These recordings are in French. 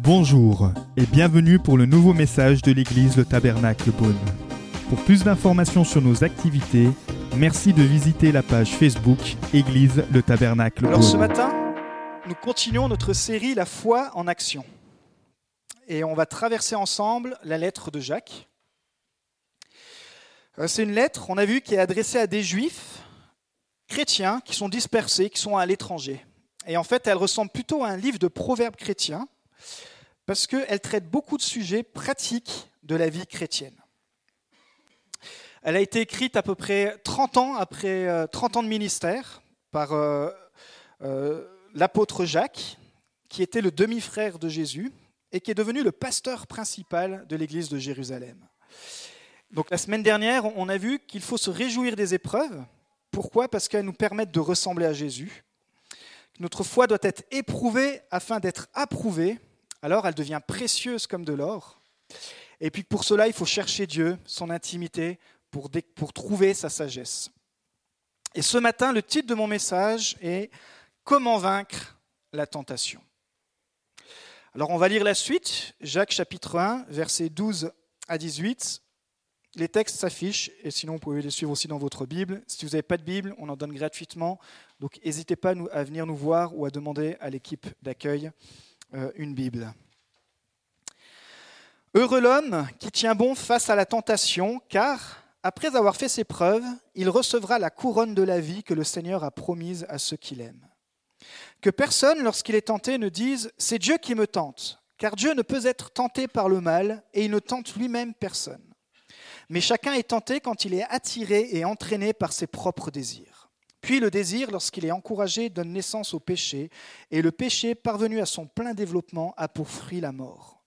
Bonjour et bienvenue pour le nouveau message de l'église Le Tabernacle Beaune. Pour plus d'informations sur nos activités, merci de visiter la page Facebook Église Le Tabernacle Alors ce Beaune. matin, nous continuons notre série La foi en action. Et on va traverser ensemble la lettre de Jacques. Euh, C'est une lettre, on a vu, qui est adressée à des juifs chrétiens qui sont dispersés, qui sont à l'étranger. Et en fait, elle ressemble plutôt à un livre de proverbes chrétiens parce qu'elle traite beaucoup de sujets pratiques de la vie chrétienne. Elle a été écrite à peu près 30 ans après euh, 30 ans de ministère par euh, euh, l'apôtre Jacques, qui était le demi-frère de Jésus et qui est devenu le pasteur principal de l'église de Jérusalem. Donc la semaine dernière, on a vu qu'il faut se réjouir des épreuves. Pourquoi? Parce qu'elles nous permettent de ressembler à Jésus. Notre foi doit être éprouvée afin d'être approuvée. Alors elle devient précieuse comme de l'or. Et puis pour cela, il faut chercher Dieu, son intimité, pour, trouver sa sagesse. Et ce matin, le titre de mon message est Comment vaincre la tentation? Alors on va lire la suite, Jacques chapitre 1, versets 12 à 18. Les textes s'affichent, et sinon vous pouvez les suivre aussi dans votre Bible. Si vous n'avez pas de Bible, on en donne gratuitement. Donc n'hésitez pas à venir nous voir ou à demander à l'équipe d'accueil euh, une Bible. Heureux l'homme qui tient bon face à la tentation, car après avoir fait ses preuves, il recevra la couronne de la vie que le Seigneur a promise à ceux qu'il aime. Que personne, lorsqu'il est tenté, ne dise ⁇ C'est Dieu qui me tente ⁇ car Dieu ne peut être tenté par le mal, et il ne tente lui-même personne. Mais chacun est tenté quand il est attiré et entraîné par ses propres désirs. Puis le désir, lorsqu'il est encouragé, donne naissance au péché, et le péché, parvenu à son plein développement, a pour fruit la mort.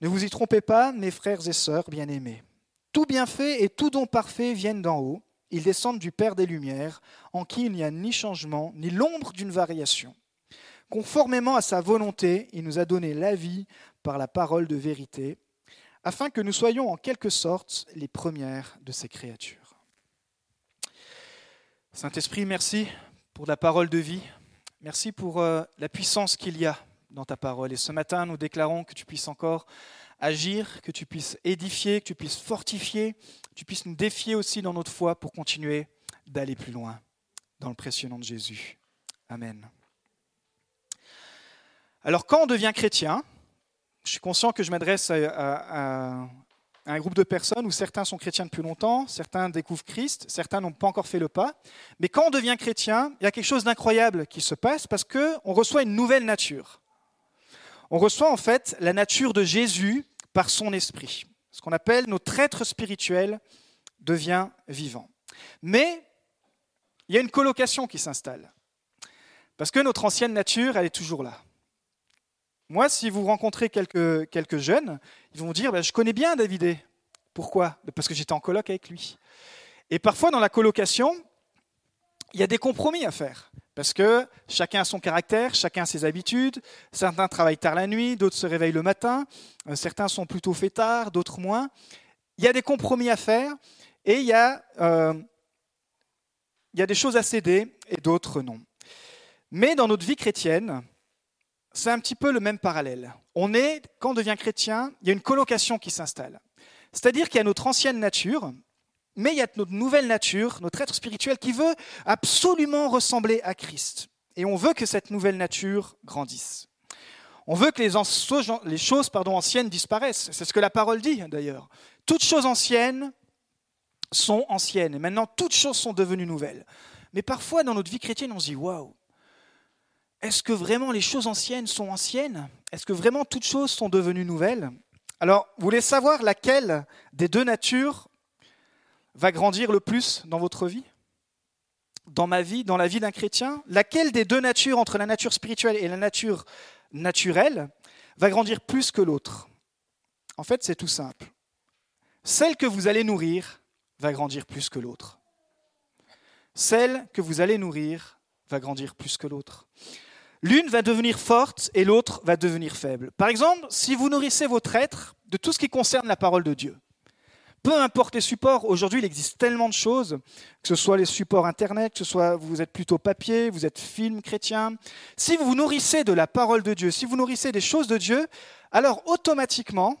Ne vous y trompez pas, mes frères et sœurs bien-aimés. Tout bienfait et tout don parfait viennent d'en haut. Ils descendent du Père des Lumières, en qui il n'y a ni changement, ni l'ombre d'une variation. Conformément à sa volonté, il nous a donné la vie par la parole de vérité, afin que nous soyons en quelque sorte les premières de ces créatures. Saint-Esprit, merci pour la parole de vie. Merci pour euh, la puissance qu'il y a dans ta parole. Et ce matin, nous déclarons que tu puisses encore agir, que tu puisses édifier, que tu puisses fortifier, que tu puisses nous défier aussi dans notre foi pour continuer d'aller plus loin. Dans le précieux nom de Jésus. Amen. Alors quand on devient chrétien, je suis conscient que je m'adresse à, un groupe de personnes où certains sont chrétiens depuis longtemps, certains découvrent Christ, certains n'ont pas encore fait le pas. Mais quand on devient chrétien, il y a quelque chose d'incroyable qui se passe parce qu'on reçoit une nouvelle nature. On reçoit en fait la nature de Jésus par son esprit. Ce qu'on appelle notre être spirituel devient vivant. Mais il y a une colocation qui s'installe. Parce que notre ancienne nature, elle est toujours là. Moi, si vous rencontrez quelques, jeunes, ils vont vous dire, Ben, je connais bien Davidé. Pourquoi? Ben, Parce que j'étais en coloc avec lui. Et parfois, dans la colocation, il y a des compromis à faire. Parce que chacun a son caractère, chacun a ses habitudes. Certains travaillent tard la nuit, d'autres se réveillent le matin. euh, Certains sont plutôt fêtards, d'autres moins. Il y a des compromis à faire et il y a, euh, il y a des choses à céder et d'autres non. Mais dans notre vie chrétienne, c'est un petit peu le même parallèle. On est, quand on devient chrétien, il y a une colocation qui s'installe. C'est-à-dire qu'il y a notre ancienne nature, mais il y a notre nouvelle nature, notre être spirituel qui veut absolument ressembler à Christ. Et on veut que cette nouvelle nature grandisse. On veut que les, choses pardon, anciennes disparaissent. C'est ce que la parole dit d'ailleurs. Toutes choses anciennes sont anciennes. Et maintenant, toutes choses sont devenues nouvelles. Mais parfois, dans notre vie chrétienne, on se dit waouh, est-ce que vraiment les choses anciennes sont anciennes? Est-ce que vraiment toutes choses sont devenues nouvelles? Alors, vous voulez savoir laquelle des deux natures va grandir le plus dans votre vie? Dans ma vie, dans la vie d'un chrétien Laquelle des deux natures, entre la nature spirituelle et la nature naturelle, va grandir plus que l'autre? En fait, c'est tout simple. Celle que vous allez nourrir va grandir plus que l'autre. Celle que vous allez nourrir va grandir plus que l'autre. L'une va devenir forte et l'autre va devenir faible. Par exemple, si vous nourrissez votre être de tout ce qui concerne la parole de Dieu, Peu importe les supports, aujourd'hui il existe tellement de choses, que ce soit les supports Internet, que ce soit vous êtes plutôt papier, vous êtes film chrétien. Si vous vous nourrissez de la parole de Dieu, si vous nourrissez des choses de Dieu, alors automatiquement,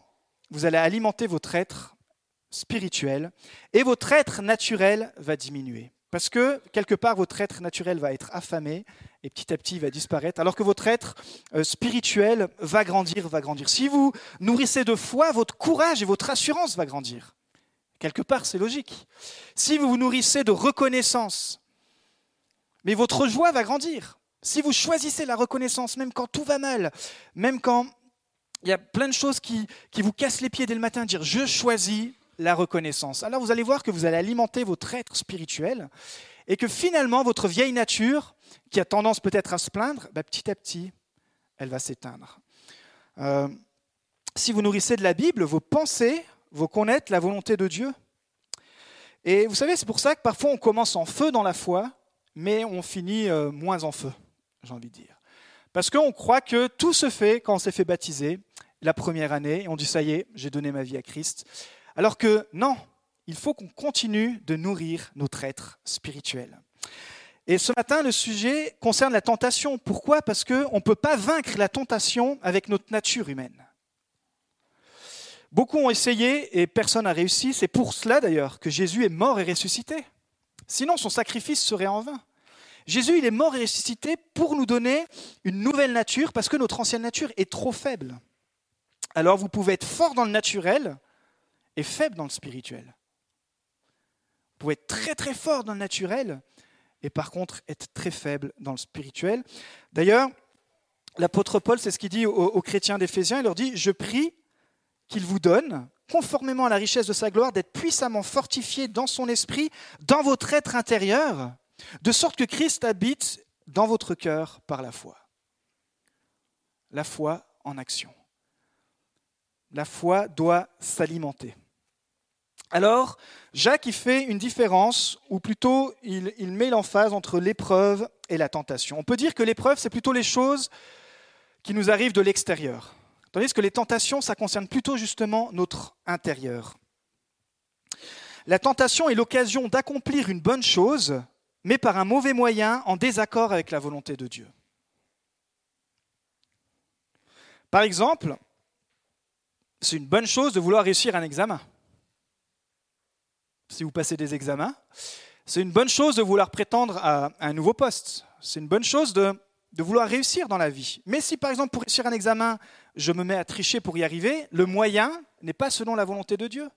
vous allez alimenter votre être spirituel et votre être naturel va diminuer. Parce que quelque part, votre être naturel va être affamé et petit à petit il va disparaître, alors que votre être euh, spirituel va grandir, va grandir. Si vous nourrissez de foi, votre courage et votre assurance va grandir. Quelque part, c'est logique. Si vous vous nourrissez de reconnaissance, mais votre joie va grandir. Si vous choisissez la reconnaissance, même quand tout va mal, même quand il y a plein de choses qui, qui vous cassent les pieds dès le matin, dire je choisis la reconnaissance. Alors vous allez voir que vous allez alimenter votre être spirituel et que finalement votre vieille nature, qui a tendance peut-être à se plaindre, bah, petit à petit, elle va s'éteindre. Euh, si vous nourrissez de la Bible, vos pensées vont connaître la volonté de Dieu. Et vous savez, c'est pour ça que parfois on commence en feu dans la foi, mais on finit euh, moins en feu, j'ai envie de dire. Parce qu'on croit que tout se fait quand on s'est fait baptiser la première année, et on dit ça y est, j'ai donné ma vie à Christ. Alors que non, il faut qu'on continue de nourrir notre être spirituel. Et ce matin, le sujet concerne la tentation. Pourquoi? Parce qu'on ne peut pas vaincre la tentation avec notre nature humaine. Beaucoup ont essayé et personne n'a réussi. C'est pour cela d'ailleurs que Jésus est mort et ressuscité. Sinon, son sacrifice serait en vain. Jésus, il est mort et ressuscité pour nous donner une nouvelle nature parce que notre ancienne nature est trop faible. Alors vous pouvez être fort dans le naturel, et faible dans le spirituel. Pouvez être très très fort dans le naturel et par contre être très faible dans le spirituel. D'ailleurs, l'apôtre Paul, c'est ce qu'il dit aux, chrétiens d'Éphésiens, il leur dit, je prie qu'il vous donne, conformément à la richesse de sa gloire, d'être puissamment fortifié dans son esprit, dans votre être intérieur, de sorte que Christ habite dans votre cœur par la foi. La foi en action. La foi doit s'alimenter. Alors, Jacques y fait une différence, ou plutôt il, met l'emphase entre l'épreuve et la tentation. On peut dire que l'épreuve, c'est plutôt les choses qui nous arrivent de l'extérieur, tandis que les tentations, ça concerne plutôt justement notre intérieur. La tentation est l'occasion d'accomplir une bonne chose, mais par un mauvais moyen, en désaccord avec la volonté de Dieu. Par exemple, c'est une bonne chose de vouloir réussir un examen si vous passez des examens. C'est une bonne chose de vouloir prétendre à un nouveau poste. C'est une bonne chose de, vouloir réussir dans la vie. Mais si par exemple pour réussir un examen, je me mets à tricher pour y arriver, le moyen n'est pas selon la volonté de Dieu.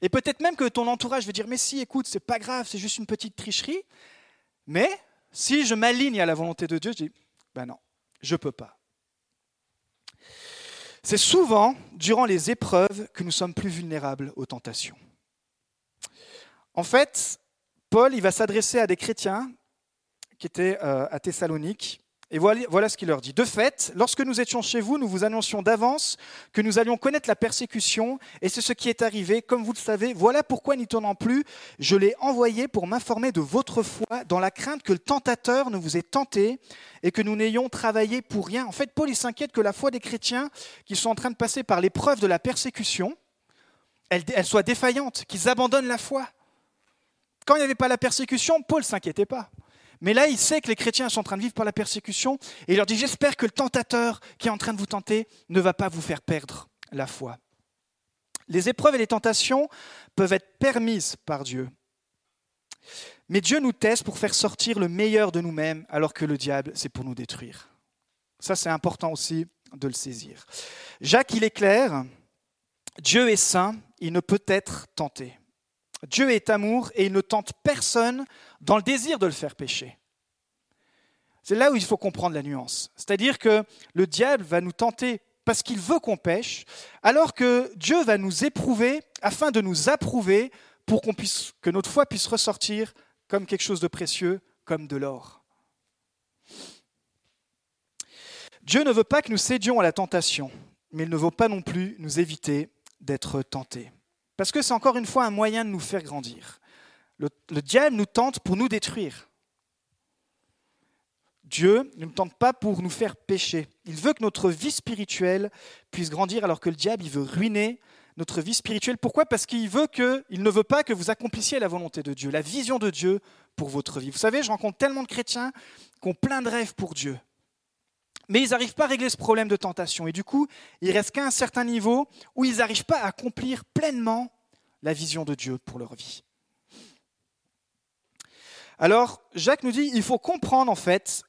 Et peut-être même que ton entourage veut dire, mais si, écoute, c'est pas grave, c'est juste une petite tricherie. Mais si je m'aligne à la volonté de Dieu, je dis, ben non, je peux pas. C'est souvent durant les épreuves que nous sommes plus vulnérables aux tentations. En fait, Paul, il va s'adresser à des chrétiens qui étaient euh, à Thessalonique. Et voilà, ce qu'il leur dit. De fait, lorsque nous étions chez vous, nous vous annoncions d'avance que nous allions connaître la persécution, et c'est ce qui est arrivé. Comme vous le savez, voilà pourquoi, n'y tournant plus, je l'ai envoyé pour m'informer de votre foi, dans la crainte que le tentateur ne vous ait tenté et que nous n'ayons travaillé pour rien. En fait, Paul s'inquiète que la foi des chrétiens qui sont en train de passer par l'épreuve de la persécution, elle, elle soit défaillante, qu'ils abandonnent la foi. Quand il n'y avait pas la persécution, Paul ne s'inquiétait pas. Mais là, il sait que les chrétiens sont en train de vivre par la persécution et il leur dit, j'espère que le tentateur qui est en train de vous tenter ne va pas vous faire perdre la foi. Les épreuves et les tentations peuvent être permises par Dieu. Mais Dieu nous teste pour faire sortir le meilleur de nous-mêmes, alors que le diable, c'est pour nous détruire. Ça, c'est important aussi de le saisir. Jacques, il est clair, Dieu est saint, il ne peut être tenté. Dieu est amour et il ne tente personne dans le désir de le faire pécher. C'est là où il faut comprendre la nuance. C'est-à-dire que le diable va nous tenter parce qu'il veut qu'on pêche, alors que Dieu va nous éprouver afin de nous approuver pour que notre foi puisse ressortir comme quelque chose de précieux, comme de l'or. Dieu ne veut pas que nous cédions à la tentation, mais il ne veut pas non plus nous éviter d'être tentés. Parce que c'est encore une fois un moyen de nous faire grandir. Le, diable nous tente pour nous détruire. Dieu ne nous tente pas pour nous faire pécher. Il veut que notre vie spirituelle puisse grandir alors que le diable, il veut ruiner notre vie spirituelle. Pourquoi? Parce qu'il veut que, il ne veut pas que vous accomplissiez la volonté de Dieu, la vision de Dieu pour votre vie. Vous savez, je rencontre tellement de chrétiens qui ont plein de rêves pour Dieu. Mais ils n'arrivent pas à régler ce problème de tentation. Et du coup, il reste qu'à un certain niveau où ils n'arrivent pas à accomplir pleinement la vision de Dieu pour leur vie. Alors, Jacques nous dit, il faut comprendre en fait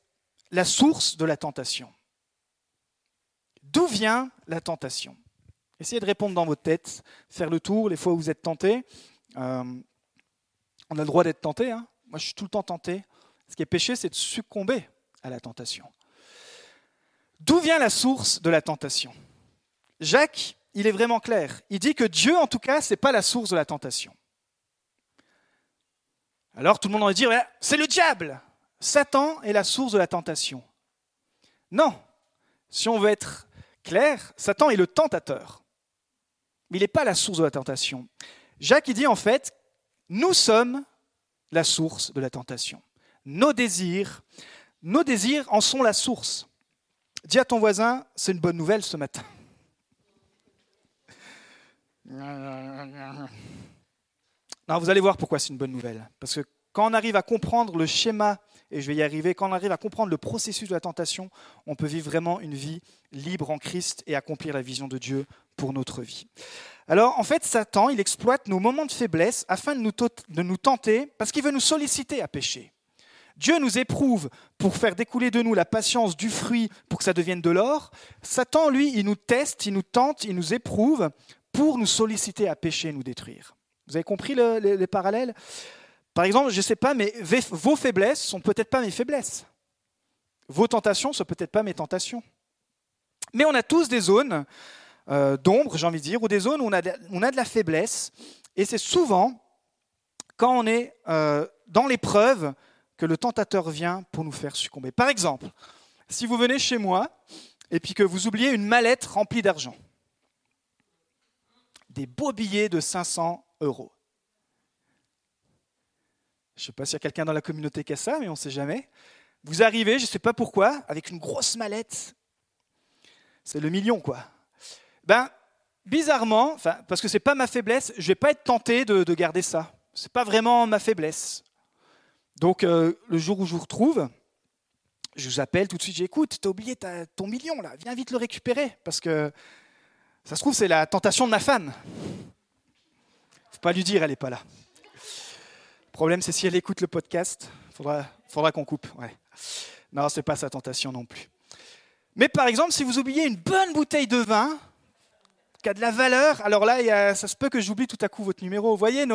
la source de la tentation. D'où vient la tentation? Essayez de répondre dans votre tête, faire le tour les fois où vous êtes tenté. Euh, on a le droit d'être tenté. Hein. Moi, je suis tout le temps tenté. Ce qui est péché, c'est de succomber à la tentation. D'où vient la source de la tentation? Jacques, il est vraiment clair. Il dit que Dieu, en tout cas, ce n'est pas la source de la tentation. Alors tout le monde va dire, c'est le diable. Satan est la source de la tentation. Non. Si on veut être clair, Satan est le tentateur. Mais il n'est pas la source de la tentation. Jacques, il dit en fait, nous sommes la source de la tentation. Nos désirs, nos désirs en sont la source. Dis à ton voisin, c'est une bonne nouvelle ce matin. Non, vous allez voir pourquoi c'est une bonne nouvelle. Parce que quand on arrive à comprendre le schéma, et je vais y arriver, quand on arrive à comprendre le processus de la tentation, on peut vivre vraiment une vie libre en Christ et accomplir la vision de Dieu pour notre vie. Alors, en fait, Satan, il exploite nos moments de faiblesse afin de nous, de nous tenter, parce qu'il veut nous solliciter à pécher. Dieu nous éprouve pour faire découler de nous la patience du fruit pour que ça devienne de l'or. Satan, lui, il nous teste, il nous tente, il nous éprouve pour nous solliciter à pécher et nous détruire. Vous avez compris les parallèles? Par exemple, je ne sais pas, mais vos faiblesses sont peut-être pas mes faiblesses. Vos tentations sont peut-être pas mes tentations. Mais on a tous des zones euh, d'ombre, j'ai envie de dire, ou des zones où on a de, on a de la faiblesse. Et c'est souvent quand on est euh, dans l'épreuve que le tentateur vient pour nous faire succomber. Par exemple, si vous venez chez moi et puis que vous oubliez une mallette remplie d'argent, des beaux billets de 500 euros. Je ne sais pas s'il y a quelqu'un dans la communauté qui a ça, mais on ne sait jamais. Vous arrivez, je ne sais pas pourquoi, avec une grosse mallette. C'est le million, quoi. Ben, bizarrement, parce que ce n'est pas ma faiblesse, je ne vais pas être tenté de, garder ça. Ce n'est pas vraiment ma faiblesse. Donc, euh, le jour où je vous retrouve, je vous appelle tout de suite, j'écoute, tu as oublié ton million, là, viens vite le récupérer, parce que ça se trouve, c'est la tentation de ma femme. faut pas lui dire, elle n'est pas là. Le problème, c'est si elle écoute le podcast, faudra, faudra qu'on coupe. Ouais. Non, ce n'est pas sa tentation non plus. Mais par exemple, si vous oubliez une bonne bouteille de vin, qui a de la valeur, alors là, ça se peut que j'oublie tout à coup votre numéro. Vous voyez,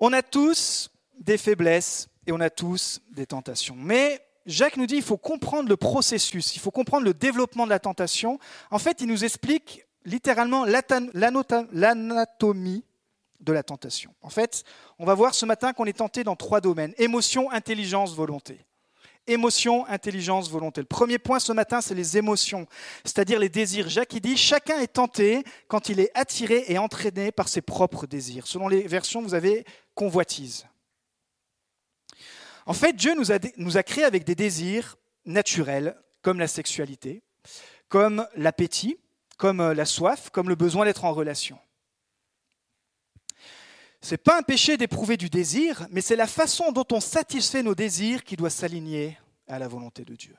on a tous des faiblesses et on a tous des tentations. Mais Jacques nous dit qu'il faut comprendre le processus, il faut comprendre le développement de la tentation. En fait, il nous explique littéralement l'anatomie de la tentation. En fait, on va voir ce matin qu'on est tenté dans trois domaines émotion, intelligence, volonté. Émotion, intelligence, volonté. Le premier point ce matin, c'est les émotions, c'est-à-dire les désirs. Jacques il dit chacun est tenté quand il est attiré et entraîné par ses propres désirs. Selon les versions, vous avez convoitise. En fait, Dieu nous a, créés avec des désirs naturels, comme la sexualité, comme l'appétit, comme euh, la soif, comme le besoin d'être en relation. Ce n'est pas un péché d'éprouver du désir, mais c'est la façon dont on satisfait nos désirs qui doit s'aligner à la volonté de Dieu.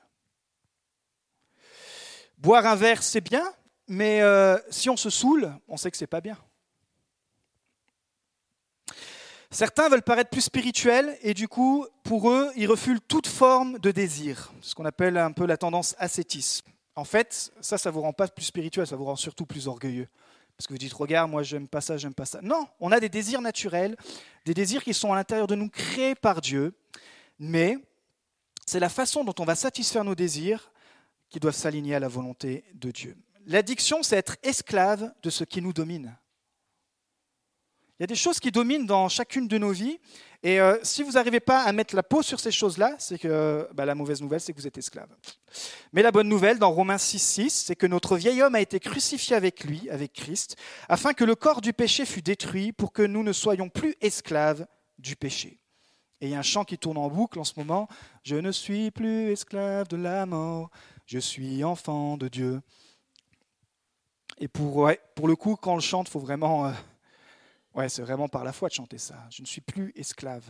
Boire un verre, c'est bien, mais euh, si on se saoule, on sait que c'est pas bien. Certains veulent paraître plus spirituels et du coup, pour eux, ils refusent toute forme de désir, ce qu'on appelle un peu la tendance ascétisme. En fait, ça, ça ne vous rend pas plus spirituel, ça vous rend surtout plus orgueilleux. Parce que vous dites, regarde, moi, j'aime pas ça, j'aime pas ça. Non, on a des désirs naturels, des désirs qui sont à l'intérieur de nous, créés par Dieu, mais c'est la façon dont on va satisfaire nos désirs qui doivent s'aligner à la volonté de Dieu. L'addiction, c'est être esclave de ce qui nous domine. Il y a des choses qui dominent dans chacune de nos vies. Et euh, si vous n'arrivez pas à mettre la peau sur ces choses-là, c'est que bah, la mauvaise nouvelle, c'est que vous êtes esclave. Mais la bonne nouvelle, dans Romains 6, 6, c'est que notre vieil homme a été crucifié avec lui, avec Christ, afin que le corps du péché fût détruit pour que nous ne soyons plus esclaves du péché. Et il y a un chant qui tourne en boucle en ce moment. Je ne suis plus esclave de la mort, je suis enfant de Dieu. Et pour, pour le coup, quand on le chante, faut vraiment, euh, ouais, c'est vraiment par la foi de chanter ça. Je ne suis plus esclave.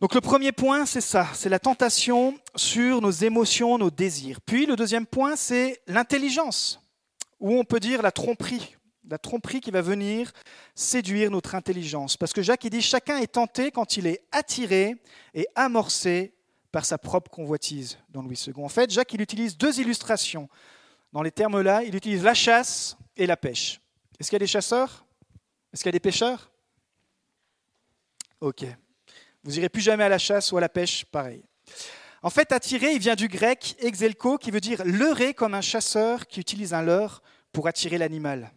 Donc le premier point, c'est ça, c'est la tentation sur nos émotions, nos désirs. Puis le deuxième point, c'est l'intelligence, ou on peut dire la tromperie, la tromperie qui va venir séduire notre intelligence. Parce que Jacques il dit, chacun est tenté quand il est attiré et amorcé par sa propre convoitise dans Louis II. En fait, Jacques il utilise deux illustrations. Dans les termes-là, il utilise la chasse et la pêche. Est-ce qu'il y a des chasseurs? Est-ce qu'il y a des pêcheurs? Ok. Vous irez plus jamais à la chasse ou à la pêche, pareil. En fait, attirer, il vient du grec exelko, qui veut dire leurrer comme un chasseur qui utilise un leurre pour attirer l'animal.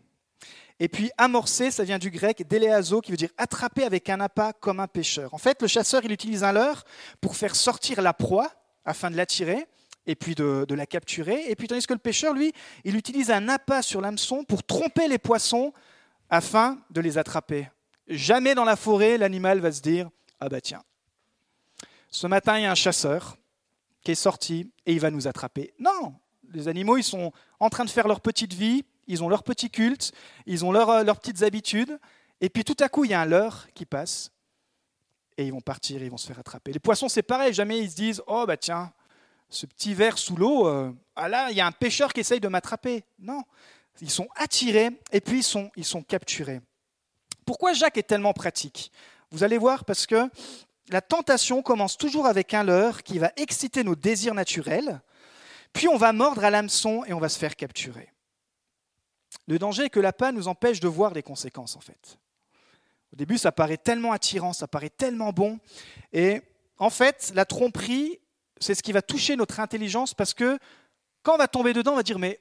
Et puis amorcer, ça vient du grec déléazo, qui veut dire attraper avec un appât comme un pêcheur. En fait, le chasseur, il utilise un leurre pour faire sortir la proie afin de l'attirer et puis de, de, la capturer. Et puis tandis que le pêcheur, lui, il utilise un appât sur l'hameçon pour tromper les poissons afin de les attraper. Jamais dans la forêt, l'animal va se dire ah bah tiens, ce matin, il y a un chasseur qui est sorti et il va nous attraper. Non, les animaux, ils sont en train de faire leur petite vie, ils ont leur petit culte, ils ont euh, leurs petites habitudes, et puis tout à coup, il y a un leurre qui passe, et ils vont partir, ils vont se faire attraper. Les poissons, c'est pareil, jamais ils se disent, oh bah tiens, ce petit verre sous l'eau, euh, ah là, il y a un pêcheur qui essaye de m'attraper. Non, ils sont attirés, et puis ils sont, capturés. Pourquoi Jacques est tellement pratique? Vous allez voir parce que la tentation commence toujours avec un leurre qui va exciter nos désirs naturels, puis on va mordre à l'hameçon et on va se faire capturer. Le danger est que l'appât nous empêche de voir les conséquences en fait. Au début, ça paraît tellement attirant, ça paraît tellement bon, et en fait, la tromperie, c'est ce qui va toucher notre intelligence parce que quand on va tomber dedans, on va dire mais,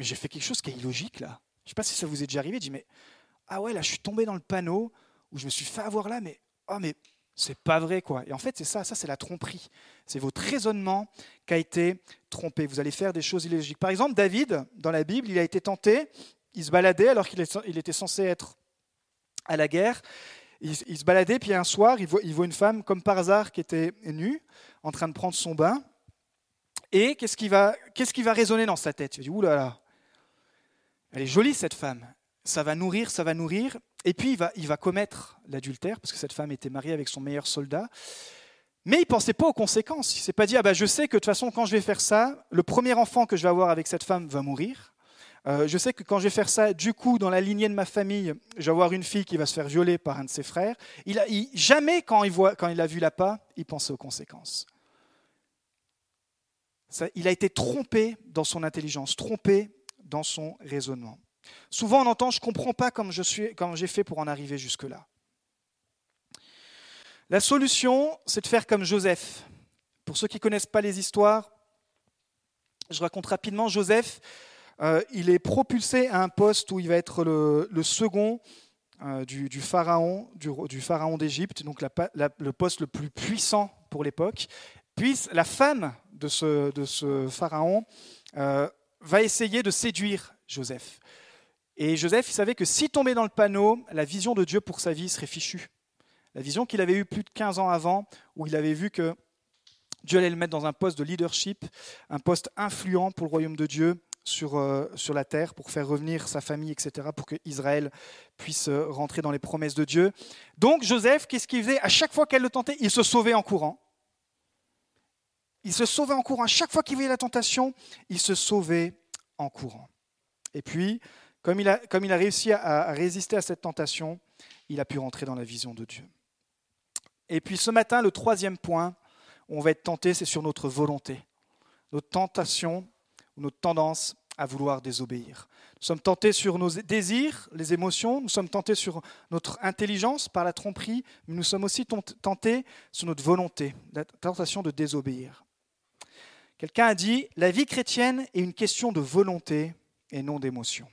mais j'ai fait quelque chose qui est illogique là. Je ne sais pas si ça vous est déjà arrivé, je dis mais ah ouais là je suis tombé dans le panneau, où je me suis fait avoir là, mais oh mais c'est pas vrai quoi. Et en fait c'est ça, ça c'est la tromperie. C'est votre raisonnement qui a été trompé. Vous allez faire des choses illogiques. Par exemple, David dans la Bible, il a été tenté, il se baladait alors qu'il était censé être à la guerre. Il, se baladait, puis un soir, il voit, une femme, comme par hasard, qui était nue, en train de prendre son bain. Et qu'est-ce qui va, qu'est-ce va résonner dans sa tête? Il dit, ouh là là, elle est jolie cette femme ça va nourrir, ça va nourrir. Et puis il va, il va commettre l'adultère, parce que cette femme était mariée avec son meilleur soldat. Mais il ne pensait pas aux conséquences. Il ne s'est pas dit, ah bah, je sais que de toute façon, quand je vais faire ça, le premier enfant que je vais avoir avec cette femme va mourir. Euh, je sais que quand je vais faire ça, du coup, dans la lignée de ma famille, je vais avoir une fille qui va se faire violer par un de ses frères. Il a, jamais, quand il, voit, quand il a vu l'appât, il pensait aux conséquences. Ça, il a été trompé dans son intelligence, trompé dans son raisonnement. Souvent, on entend, je ne comprends pas comme j'ai fait pour en arriver jusque-là. La solution, c'est de faire comme Joseph. Pour ceux qui ne connaissent pas les histoires, je raconte rapidement. Joseph, euh, il est propulsé à un poste où il va être le, second euh, du, pharaon, du, pharaon d'Égypte, donc le poste le plus puissant pour l'époque. Puis la femme de ce, pharaon euh, va essayer de séduire Joseph. Et Joseph, il savait que s'il tombait dans le panneau, la vision de Dieu pour sa vie serait fichue. La vision qu'il avait eue plus de 15 ans avant, où il avait vu que Dieu allait le mettre dans un poste de leadership, un poste influent pour le royaume de Dieu sur, euh, sur la terre, pour faire revenir sa famille, etc., pour que Israël puisse euh, rentrer dans les promesses de Dieu. Donc Joseph, qu'est-ce qu'il faisait? À chaque fois qu'elle le tentait, il se sauvait en courant. Il se sauvait en courant. À chaque fois qu'il voyait la tentation, il se sauvait en courant. Et puis, comme il, a, comme il a réussi à, résister à cette tentation, il a pu rentrer dans la vision de Dieu. Et puis ce matin, le troisième point où on va être tenté, c'est sur notre volonté, notre tentation, notre tendance à vouloir désobéir. Nous sommes tentés sur nos désirs, les émotions, nous sommes tentés sur notre intelligence par la tromperie, mais nous sommes aussi tentés sur notre volonté, la tentation de désobéir. Quelqu'un a dit, la vie chrétienne est une question de volonté et non d'émotion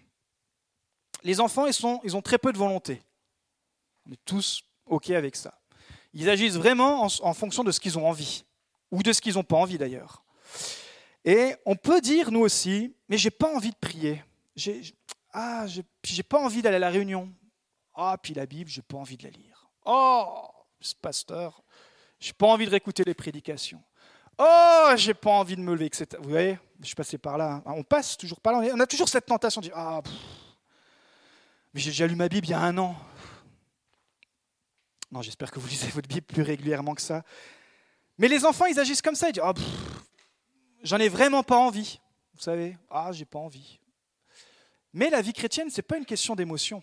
les enfants, ils, ont très peu de volonté. On est tous OK avec ça. Ils agissent vraiment en, fonction de ce qu'ils ont envie, ou de ce qu'ils n'ont pas envie d'ailleurs. Et on peut dire, nous aussi, mais j'ai pas envie de prier. J'ai, ah, j'ai, pas envie d'aller à la réunion. Ah, puis la Bible, j'ai pas envie de la lire. Oh, ce pasteur, j'ai pas envie de réécouter les prédications. Oh, j'ai pas envie de me lever. Vous voyez Je suis passé par là. On passe toujours par là. On a toujours cette tentation de dire Ah, j'ai déjà lu ma Bible il y a un an. Non, j'espère que vous lisez votre Bible plus régulièrement que ça. Mais les enfants, ils agissent comme ça. Ils disent Ah, j'en ai vraiment pas envie. Vous savez, ah, j'ai pas envie. Mais la vie chrétienne, ce n'est pas une question d'émotion,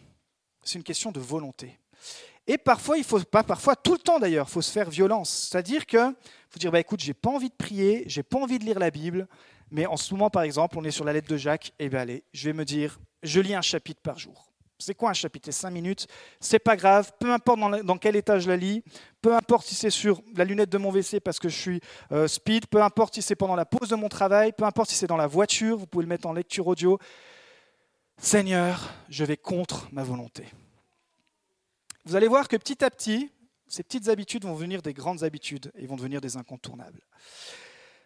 c'est une question de volonté. Et parfois, il faut pas parfois, tout le temps d'ailleurs, il faut se faire violence. C'est-à-dire que faut dire, bah, écoute, j'ai pas envie de prier, j'ai pas envie de lire la Bible, mais en ce moment, par exemple, on est sur la lettre de Jacques, et bien allez, je vais me dire, je lis un chapitre par jour. C'est quoi un chapitre? C'est 5 minutes. C'est pas grave, peu importe dans, quel état je la lis, peu importe si c'est sur la lunette de mon WC parce que je suis euh, speed, peu importe si c'est pendant la pause de mon travail, peu importe si c'est dans la voiture, vous pouvez le mettre en lecture audio. Seigneur, je vais contre ma volonté. Vous allez voir que petit à petit, ces petites habitudes vont devenir des grandes habitudes et vont devenir des incontournables.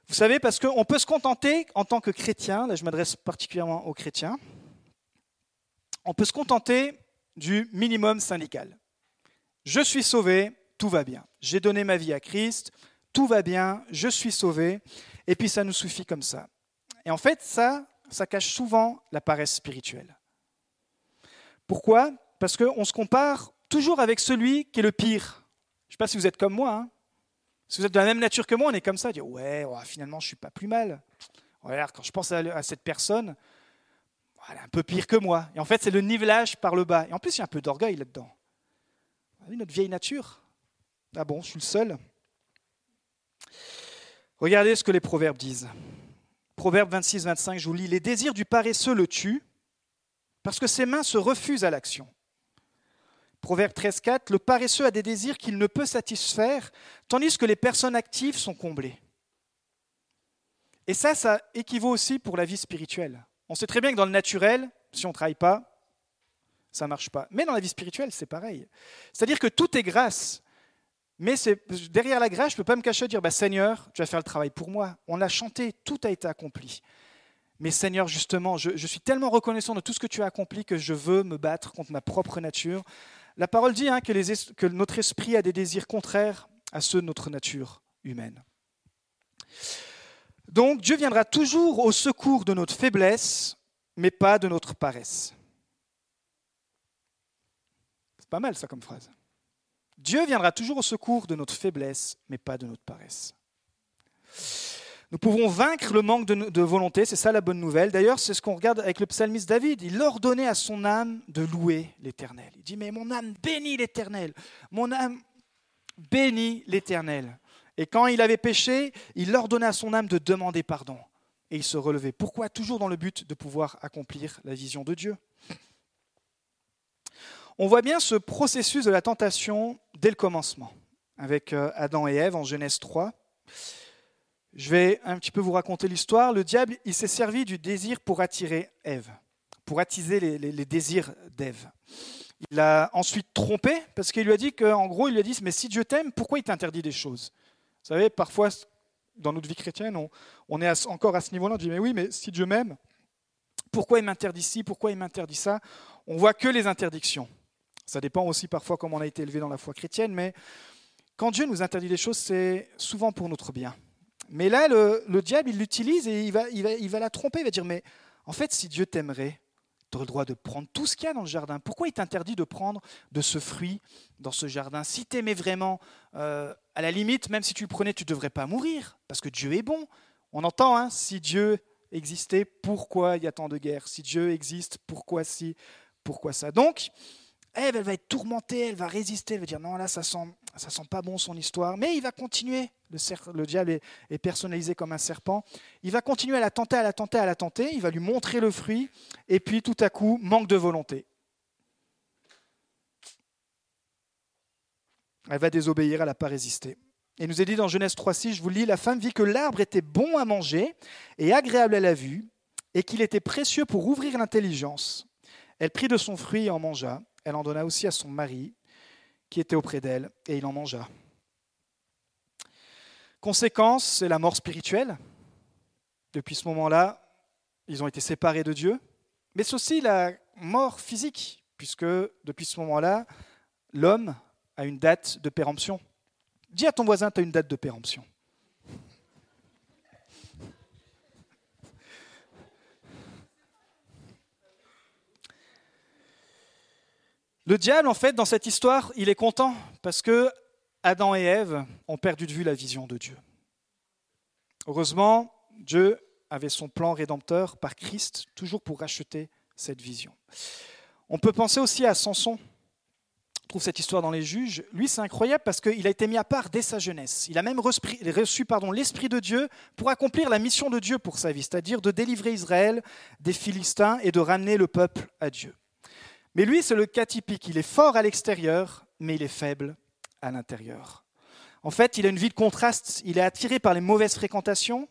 Vous savez, parce qu'on peut se contenter en tant que chrétien, là je m'adresse particulièrement aux chrétiens, on peut se contenter du minimum syndical. Je suis sauvé, tout va bien. J'ai donné ma vie à Christ, tout va bien, je suis sauvé, et puis ça nous suffit comme ça. Et en fait, ça, ça cache souvent la paresse spirituelle. Pourquoi? Parce qu'on se compare toujours avec celui qui est le pire. Je ne sais pas si vous êtes comme moi. Hein. Si vous êtes de la même nature que moi, on est comme ça, dire ouais, finalement, je suis pas plus mal. Regarde, quand je pense à, cette personne, elle est un peu pire que moi. Et en fait, c'est le nivelage par le bas. Et en plus, il y a un peu d'orgueil là-dedans. Notre vieille nature. Ah bon, je suis le seul. Regardez ce que les proverbes disent. Proverbe 26, 25, je vous lis. Les désirs du paresseux le tuent parce que ses mains se refusent à l'action. Proverbe 13, 4, le paresseux a des désirs qu'il ne peut satisfaire, tandis que les personnes actives sont comblées. Et ça, ça équivaut aussi pour la vie spirituelle. On sait très bien que dans le naturel, si on ne travaille pas, ça ne marche pas. Mais dans la vie spirituelle, c'est pareil. C'est-à-dire que tout est grâce. Mais derrière la grâce, je ne peux pas me cacher et dire bah, Seigneur, tu vas faire le travail pour moi. On a chanté, tout a été accompli. Mais Seigneur, justement, je, suis tellement reconnaissant de tout ce que tu as accompli que je veux me battre contre ma propre nature. La parole dit hein, que, que notre esprit a des désirs contraires à ceux de notre nature humaine. Donc Dieu viendra toujours au secours de notre faiblesse, mais pas de notre paresse. C'est pas mal ça comme phrase. Dieu viendra toujours au secours de notre faiblesse, mais pas de notre paresse. Nous pouvons vaincre le manque de, volonté, c'est ça la bonne nouvelle. D'ailleurs, c'est ce qu'on regarde avec le psalmiste David. Il ordonnait à son âme de louer l'Éternel. Il dit, mais mon âme bénit l'Éternel. Mon âme bénit l'Éternel. Et quand il avait péché, il ordonnait à son âme de demander pardon. Et il se relevait. Pourquoi? Toujours dans le but de pouvoir accomplir la vision de Dieu. On voit bien ce processus de la tentation dès le commencement, avec euh, Adam et Ève en Genèse 3. Je vais un petit peu vous raconter l'histoire. Le diable, il s'est servi du désir pour attirer Ève, pour attiser les, désirs d'Ève. Il l'a ensuite trompé parce qu'il lui a dit qu'en gros, il lui a dit Mais si Dieu t'aime, pourquoi il t'interdit des choses? Vous savez, parfois, dans notre vie chrétienne, on, est encore à ce niveau-là. On dit Mais oui, mais si Dieu m'aime, pourquoi il m'interdit ci Pourquoi il m'interdit ça? On voit que les interdictions. Ça dépend aussi parfois comment on a été élevé dans la foi chrétienne, mais quand Dieu nous interdit des choses, c'est souvent pour notre bien. Mais là, le, diable, il l'utilise et il va, il, va, il va la tromper. Il va dire, mais en fait, si Dieu t'aimerait, tu aurais le droit de prendre tout ce qu'il y a dans le jardin. Pourquoi il t'interdit de prendre de ce fruit dans ce jardin? Si tu aimais vraiment, euh, à la limite, même si tu le prenais, tu ne devrais pas mourir, parce que Dieu est bon. On entend, hein, si Dieu existait, pourquoi il y a tant de guerres? Si Dieu existe, pourquoi si Pourquoi ça? Donc, Ève, elle va être tourmentée, elle va résister, elle va dire non, là, ça sent, sent pas bon son histoire. Mais il va continuer. Le, le diable est, personnalisé comme un serpent. Il va continuer à la tenter, à la tenter, à la tenter. Il va lui montrer le fruit. Et puis, tout à coup, manque de volonté. Elle va désobéir, elle n'a pas résisté. Et nous est dit dans Genèse 3.6, je vous lis, la femme vit que l'arbre était bon à manger et agréable à la vue, et qu'il était précieux pour ouvrir l'intelligence. Elle prit de son fruit et en mangea. Elle en donna aussi à son mari, qui était auprès d'elle, et il en mangea. Conséquence, c'est la mort spirituelle. Depuis ce moment-là, ils ont été séparés de Dieu. Mais c'est aussi la mort physique, puisque depuis ce moment-là, l'homme a une date de péremption. Dis à ton voisin, tu as une date de péremption. Le diable, en fait, dans cette histoire, il est content parce que Adam et Ève ont perdu de vue la vision de Dieu. Heureusement, Dieu avait son plan rédempteur par Christ, toujours pour racheter cette vision. On peut penser aussi à Samson. On trouve cette histoire dans les juges. Lui, c'est incroyable parce qu'il a été mis à part dès sa jeunesse. Il a même reçu l'Esprit de Dieu pour accomplir la mission de Dieu pour sa vie, c'est-à-dire de délivrer Israël des Philistins et de ramener le peuple à Dieu. Mais lui, c'est le cas typique. Il est fort à l'extérieur, mais il est faible à l'intérieur. En fait, il a une vie de contraste. Il est attiré par les mauvaises fréquentations.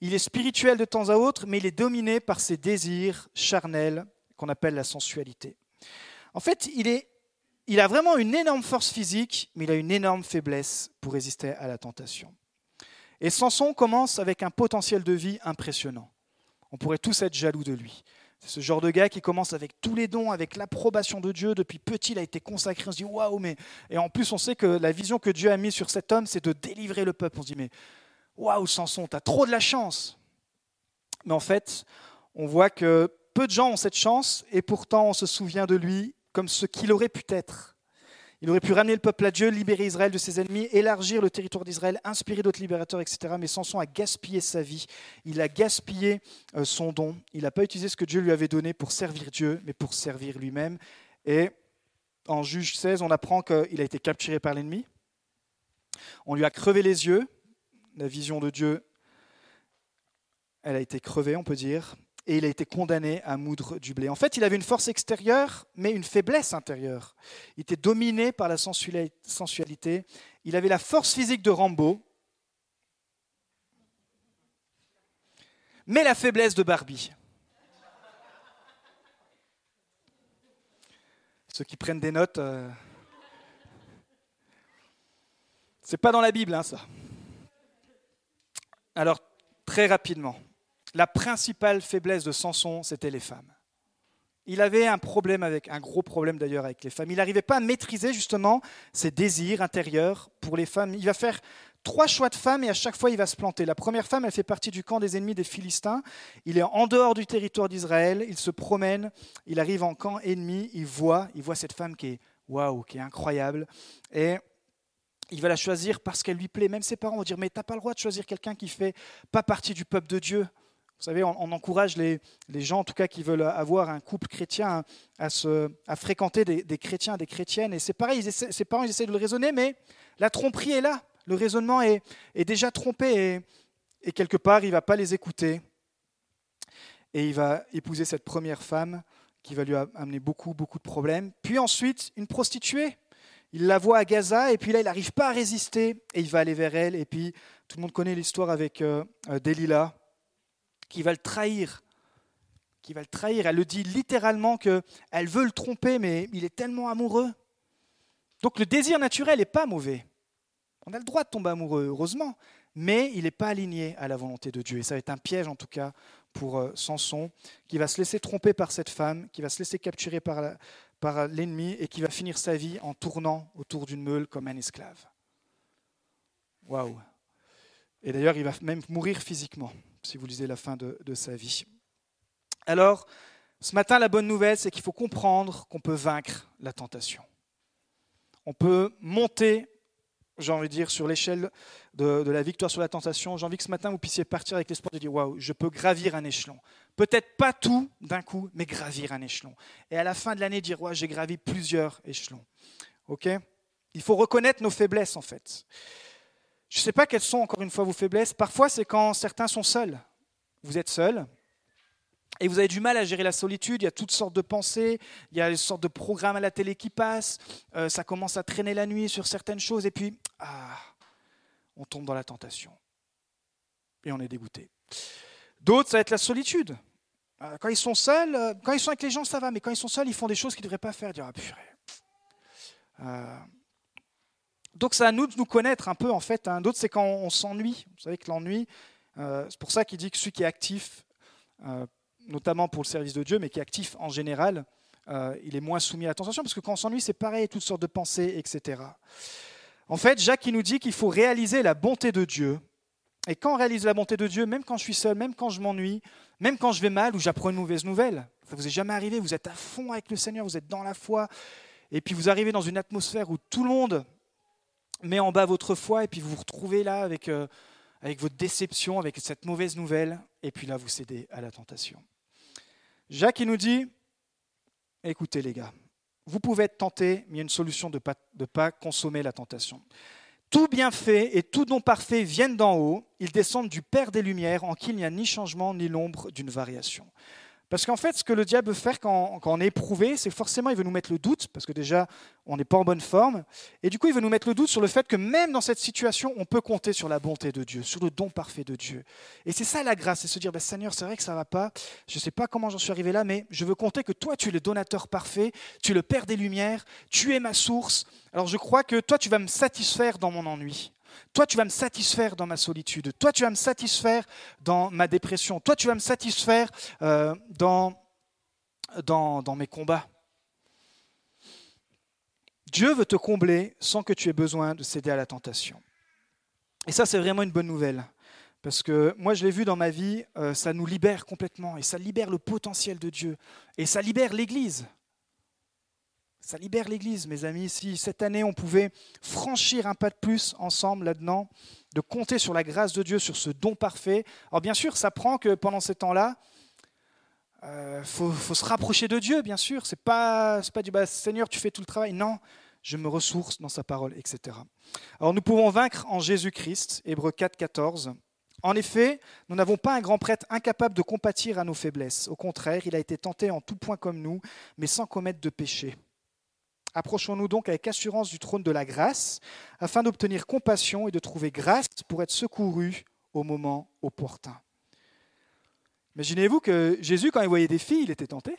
Il est spirituel de temps à autre, mais il est dominé par ses désirs charnels qu'on appelle la sensualité. En fait, il, il a vraiment une énorme force physique, mais il a une énorme faiblesse pour résister à la tentation. Et Samson commence avec un potentiel de vie impressionnant. On pourrait tous être jaloux de lui. C'est ce genre de gars qui commence avec tous les dons, avec l'approbation de Dieu. Depuis petit, il a été consacré. On se dit waouh, mais. Et en plus, on sait que la vision que Dieu a mise sur cet homme, c'est de délivrer le peuple. On se dit mais waouh, Samson, t'as trop de la chance. Mais en fait, on voit que peu de gens ont cette chance et pourtant on se souvient de lui comme ce qu'il aurait pu être. Il aurait pu ramener le peuple à Dieu, libérer Israël de ses ennemis, élargir le territoire d'Israël, inspirer d'autres libérateurs, etc. Mais Samson a gaspillé sa vie, il a gaspillé euh, son don, il n'a pas utilisé ce que Dieu lui avait donné pour servir Dieu, mais pour servir lui-même. Et en Juge 16, on apprend qu'il a été capturé par l'ennemi, on lui a crevé les yeux, la vision de Dieu, elle a été crevée, on peut dire, et il a été condamné à moudre du blé. En fait, il avait une force extérieure, mais une faiblesse intérieure. Il était dominé par la sensualité. Il avait la force physique de Rambo, mais la faiblesse de Barbie. Ceux qui prennent des notes, euh... c'est pas dans la Bible, hein, ça. Alors, très rapidement, la principale faiblesse de Samson, c'était les femmes. Il avait un problème avec, un gros problème d'ailleurs avec les femmes. Il n'arrivait pas à maîtriser justement ses désirs intérieurs pour les femmes. Il va faire trois choix de femmes et à chaque fois il va se planter. La première femme, elle fait partie du camp des ennemis des Philistins. Il est en dehors du territoire d'Israël. Il se promène. Il arrive en camp ennemi. Il voit, il voit cette femme qui est waouh, qui est incroyable. Et il va la choisir parce qu'elle lui plaît. Même ses parents vont dire mais t'as pas le droit de choisir quelqu'un qui fait pas partie du peuple de Dieu. Vous savez, on, encourage les, gens, en tout cas, qui veulent avoir un couple chrétien à, fréquenter des, chrétiens, des chrétiennes. Et c'est pareil, ses parents ils essaient de le raisonner, mais la tromperie est là. Le raisonnement est, déjà trompé et, quelque part, il ne va pas les écouter. Et il va épouser cette première femme qui va lui amener beaucoup, beaucoup de problèmes. Puis ensuite, une prostituée. Il la voit à Gaza et puis là, il n'arrive pas à résister et il va aller vers elle. Et puis, tout le monde connaît l'histoire avec euh, euh Delilah qui va le trahir. Qui va trahir. Elle le dit littéralement qu'elle veut le tromper, mais il est tellement amoureux. Donc le désir naturel n'est pas mauvais. On a le droit de tomber amoureux, heureusement, mais il n'est pas aligné à la volonté de Dieu. Et ça va être un piège, en tout cas, pour euh, Samson, qui va se laisser tromper par cette femme, qui va se laisser capturer par, par l'ennemi et qui va finir sa vie en tournant autour d'une meule comme un esclave. Waouh! Et d'ailleurs, il va même mourir physiquement si vous lisez la fin de, sa vie. Alors, ce matin, la bonne nouvelle, c'est qu'il faut comprendre qu'on peut vaincre la tentation. On peut monter, j'ai envie de dire, sur l'échelle de, la victoire sur la tentation. J'ai envie que ce matin, vous puissiez partir avec l'espoir de dire Waouh, je peux gravir un échelon. Peut-être pas tout d'un coup, mais gravir un échelon. Et à la fin de l'année, dire Waouh, j'ai gravi plusieurs échelons. OK? Il faut reconnaître nos faiblesses, en fait. Je ne sais pas quelles sont encore une fois vos faiblesses. Parfois, c'est quand certains sont seuls. Vous êtes seul et vous avez du mal à gérer la solitude. Il y a toutes sortes de pensées, il y a des sortes de programmes à la télé qui passent. Euh, ça commence à traîner la nuit sur certaines choses et puis, ah, on tombe dans la tentation. Et on est dégoûté. D'autres, ça va être la solitude. Euh, quand ils sont seuls, euh, quand ils sont avec les gens, ça va, mais quand ils sont seuls, ils font des choses qu'ils ne devraient pas faire. Dire, ah, purée. Donc c'est à nous de nous connaître un peu en fait. Hein. D'autres c'est quand on, s'ennuie. Vous savez que l'ennui, euh, c'est pour ça qu'il dit que celui qui est actif, euh, notamment pour le service de Dieu, mais qui est actif en général, euh, il est moins soumis à la tentation, parce que quand on s'ennuie, c'est pareil, toutes sortes de pensées, etc. En fait, Jacques il nous dit qu'il faut réaliser la bonté de Dieu. Et quand on réalise la bonté de Dieu, même quand je suis seul, même quand je m'ennuie, même quand je vais mal ou j'apprends une mauvaise nouvelle, ça vous est jamais arrivé, vous êtes à fond avec le Seigneur, vous êtes dans la foi, et puis vous arrivez dans une atmosphère où tout le monde met en bas votre foi, et puis vous vous retrouvez là avec, euh, avec votre déception, avec cette mauvaise nouvelle, et puis là vous cédez à la tentation. Jacques nous dit, écoutez les gars, vous pouvez être tenté, mais il y a une solution de ne pas, de pas consommer la tentation. Tout bienfait et tout don parfait viennent d'en haut, ils descendent du Père des Lumières, en qui il n'y a ni changement ni l'ombre d'une variation. Parce qu'en fait, ce que le diable veut faire quand, on est éprouvé, c'est forcément, il veut nous mettre le doute, parce que déjà, on n'est pas en bonne forme. Et du coup, il veut nous mettre le doute sur le fait que même dans cette situation, on peut compter sur la bonté de Dieu, sur le don parfait de Dieu. Et c'est ça la grâce, c'est se dire, bah, Seigneur, c'est vrai que ça va pas, je ne sais pas comment j'en suis arrivé là, mais je veux compter que toi, tu es le donateur parfait, tu es le Père des Lumières, tu es ma source. Alors je crois que toi, tu vas me satisfaire dans mon ennui. Toi, tu vas me satisfaire dans ma solitude. Toi, tu vas me satisfaire dans ma dépression. Toi, tu vas me satisfaire euh, dans, dans, dans mes combats. Dieu veut te combler sans que tu aies besoin de céder à la tentation. Et ça, c'est vraiment une bonne nouvelle. Parce que moi, je l'ai vu dans ma vie, euh, ça nous libère complètement. Et ça libère le potentiel de Dieu. Et ça libère l'Église. Ça libère l'Église, mes amis. Si cette année on pouvait franchir un pas de plus ensemble là-dedans, de compter sur la grâce de Dieu, sur ce don parfait. Alors bien sûr, ça prend que pendant ces temps-là, il euh, faut, se rapprocher de Dieu, bien sûr. C'est pas, pas du bah, Seigneur, tu fais tout le travail. Non, je me ressource dans sa parole, etc. Alors nous pouvons vaincre en Jésus-Christ, Hébreu 4, 14. En effet, nous n'avons pas un grand prêtre incapable de compatir à nos faiblesses. Au contraire, il a été tenté en tout point comme nous, mais sans commettre de péché. Approchons-nous donc avec assurance du trône de la grâce, afin d'obtenir compassion et de trouver grâce pour être secouru au moment opportun. Imaginez-vous que Jésus, quand il voyait des filles, il était tenté.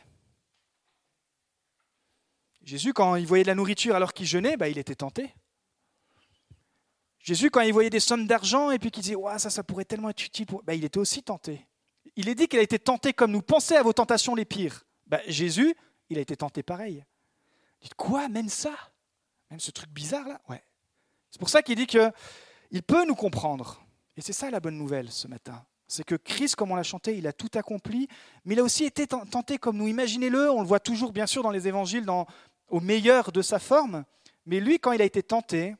Jésus, quand il voyait de la nourriture alors qu'il jeûnait, bah, il était tenté. Jésus, quand il voyait des sommes d'argent et puis qu'il disait ça, ça pourrait tellement être utile. Bah, il était aussi tenté. Il est dit qu'il a été tenté comme nous. Pensez à vos tentations les pires. Bah, Jésus, il a été tenté pareil. Dites quoi Même ça? Même ce truc bizarre là? Ouais. C'est pour ça qu'il dit que il peut nous comprendre. Et c'est ça la bonne nouvelle ce matin. C'est que Christ, comme on l'a chanté, il a tout accompli, mais il a aussi été tenté comme nous. Imaginez-le, on le voit toujours bien sûr dans les évangiles, au meilleur de sa forme. Mais lui, quand il a été tenté,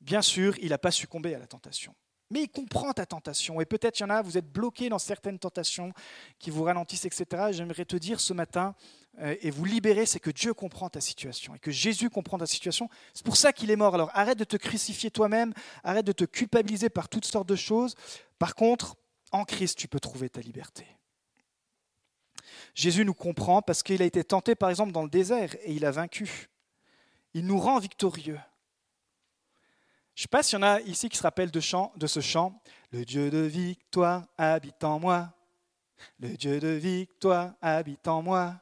bien sûr, il n'a pas succombé à la tentation. Mais il comprend ta tentation. Et peut-être il y en a, vous êtes bloqué dans certaines tentations qui vous ralentissent, etc. J'aimerais te dire ce matin, et vous libérer, c'est que Dieu comprend ta situation et que Jésus comprend ta situation. C'est pour ça qu'il est mort. Alors arrête de te crucifier toi-même, arrête de te culpabiliser par toutes sortes de choses. Par contre, en Christ, tu peux trouver ta liberté. Jésus nous comprend parce qu'il a été tenté, par exemple, dans le désert et il a vaincu. Il nous rend victorieux. Je ne sais pas s'il y en a ici qui se rappellent de ce chant. Le Dieu de victoire habite en moi. Le Dieu de victoire habite en moi.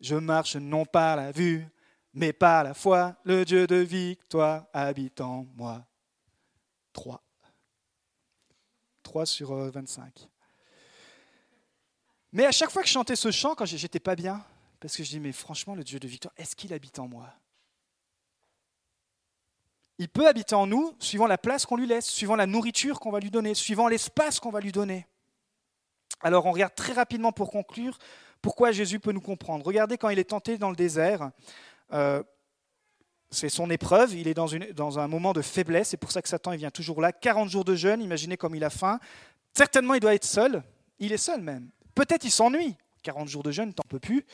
Je marche non par la vue, mais par la foi. Le Dieu de victoire habite en moi. 3. 3 sur 25. Euh, mais à chaque fois que je chantais ce chant, quand j'étais pas bien, parce que je dis, mais franchement, le Dieu de victoire, est-ce qu'il habite en moi? Il peut habiter en nous suivant la place qu'on lui laisse, suivant la nourriture qu'on va lui donner, suivant l'espace qu'on va lui donner. Alors on regarde très rapidement pour conclure pourquoi Jésus peut nous comprendre Regardez quand il est tenté dans le désert. Euh, c'est son épreuve, il est dans, un moment de faiblesse, c'est pour ça que Satan il vient toujours là. 40 jours de jeûne, imaginez comme il a faim. Certainement il doit être seul, il est seul même. Peut-être il s'ennuie, 40 jours de jeûne, t'en peux plus.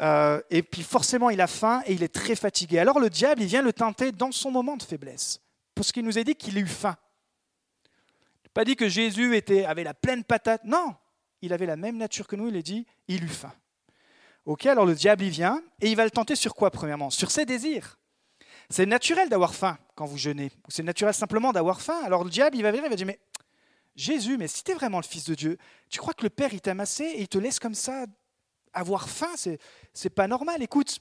Euh, et puis forcément il a faim et il est très fatigué. Alors le diable il vient le tenter dans son moment de faiblesse, parce qu'il nous a dit qu'il a eu faim. Pas dit que Jésus avait la pleine patate, non, il avait la même nature que nous, il est dit, il eut faim. Ok, alors le diable y vient et il va le tenter sur quoi premièrement? Sur ses désirs. C'est naturel d'avoir faim quand vous jeûnez. C'est naturel simplement d'avoir faim. Alors le diable, il va venir, il va dire, mais Jésus, mais si tu es vraiment le Fils de Dieu, tu crois que le Père, il t'a amassé et il te laisse comme ça avoir faim? C'est, c'est pas normal. Écoute,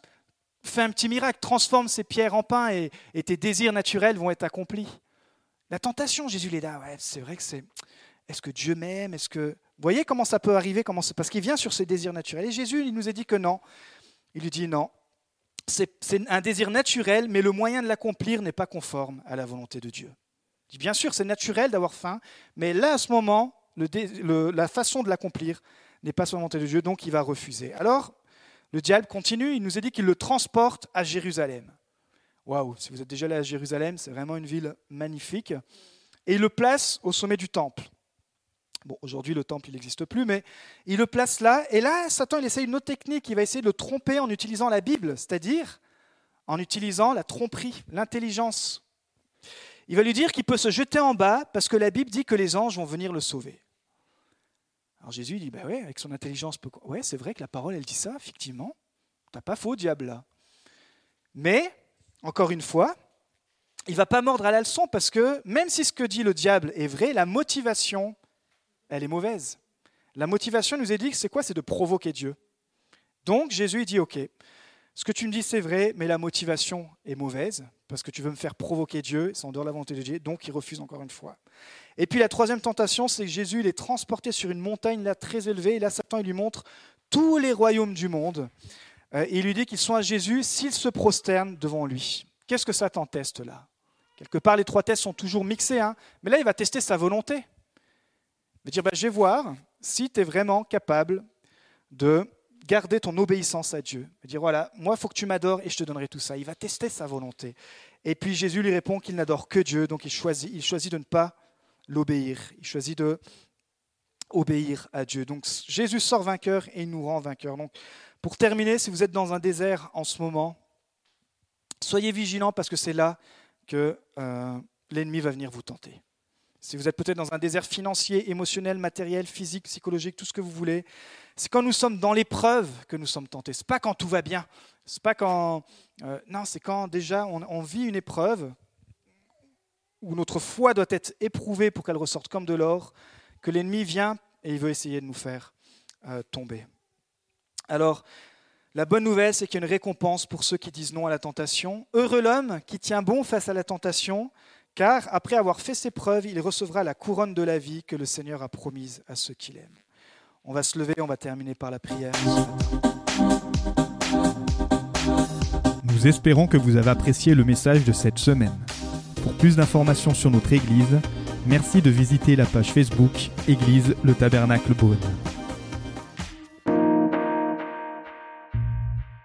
fais un petit miracle, transforme ces pierres en pain et, tes désirs naturels vont être accomplis. La tentation, Jésus les là. Ouais, c'est vrai que c'est. Est-ce que Dieu m'aime? Est-ce que vous voyez comment ça peut arriver comment Parce qu'il vient sur ses désirs naturels. Et Jésus, il nous a dit que non. Il lui dit non. C'est un désir naturel, mais le moyen de l'accomplir n'est pas conforme à la volonté de Dieu. Il dit, bien sûr, c'est naturel d'avoir faim, mais là, à ce moment, la façon de l'accomplir n'est pas sur la volonté de Dieu, donc il va refuser. Alors, le diable continue, il nous a dit qu'il le transporte à Jérusalem. Waouh, si vous êtes déjà allé à Jérusalem, c'est vraiment une ville magnifique. Et il le place au sommet du temple. Bon, aujourd'hui, le temple, il n'existe plus, mais il le place là. Et là, Satan, il essaie une autre technique. Il va essayer de le tromper en utilisant la Bible, c'est-à-dire en utilisant la tromperie, l'intelligence. Il va lui dire qu'il peut se jeter en bas parce que la Bible dit que les anges vont venir le sauver. Alors Jésus dit, bah ouais, avec son intelligence, ouais, c'est vrai que la parole, elle dit ça, effectivement. T'as pas faux, diable, là. Mais, encore une fois, il va pas mordre à la leçon parce que même si ce que dit le diable est vrai, la motivation, elle est mauvaise. La motivation nous est dit, c'est quoi C'est de provoquer Dieu. Donc Jésus dit, ok, ce que tu me dis c'est vrai, mais la motivation est mauvaise parce que tu veux me faire provoquer Dieu, c'est en dehors de la volonté de Dieu, donc il refuse encore une fois. Et puis la troisième tentation, c'est que Jésus il est transporté sur une montagne là très élevée, et là Satan il lui montre tous les royaumes du monde, euh, et il lui dit qu'ils sont à Jésus s'ils se prosternent devant lui. Qu'est-ce que Satan teste là? Quelque part, les trois tests sont toujours mixés, hein, mais là il va tester sa volonté. Va dire, bah, je vais voir si tu es vraiment capable de garder ton obéissance à Dieu. Va dire, voilà, moi, il faut que tu m'adores et je te donnerai tout ça. Il va tester sa volonté. Et puis Jésus lui répond qu'il n'adore que Dieu, donc il choisit, il choisit de ne pas l'obéir. Il choisit de obéir à Dieu. Donc Jésus sort vainqueur et il nous rend vainqueurs. Donc pour terminer, si vous êtes dans un désert en ce moment, soyez vigilants parce que c'est là que euh, l'ennemi va venir vous tenter. Si vous êtes peut-être dans un désert financier, émotionnel, matériel, physique, psychologique, tout ce que vous voulez, c'est quand nous sommes dans l'épreuve que nous sommes tentés. C'est pas quand tout va bien. C'est pas quand euh, non, c'est quand déjà on, vit une épreuve où notre foi doit être éprouvée pour qu'elle ressorte comme de l'or, que l'ennemi vient et il veut essayer de nous faire euh, tomber. Alors, la bonne nouvelle, c'est qu'il y a une récompense pour ceux qui disent non à la tentation. Heureux l'homme qui tient bon face à la tentation, car après avoir fait ses preuves, il recevra la couronne de la vie que le Seigneur a promise à ceux qu'il aime. On va se lever, on va terminer par la prière. Nous espérons que vous avez apprécié le message de cette semaine. Pour plus d'informations sur notre Église, merci de visiter la page Facebook Église le Tabernacle Beaune.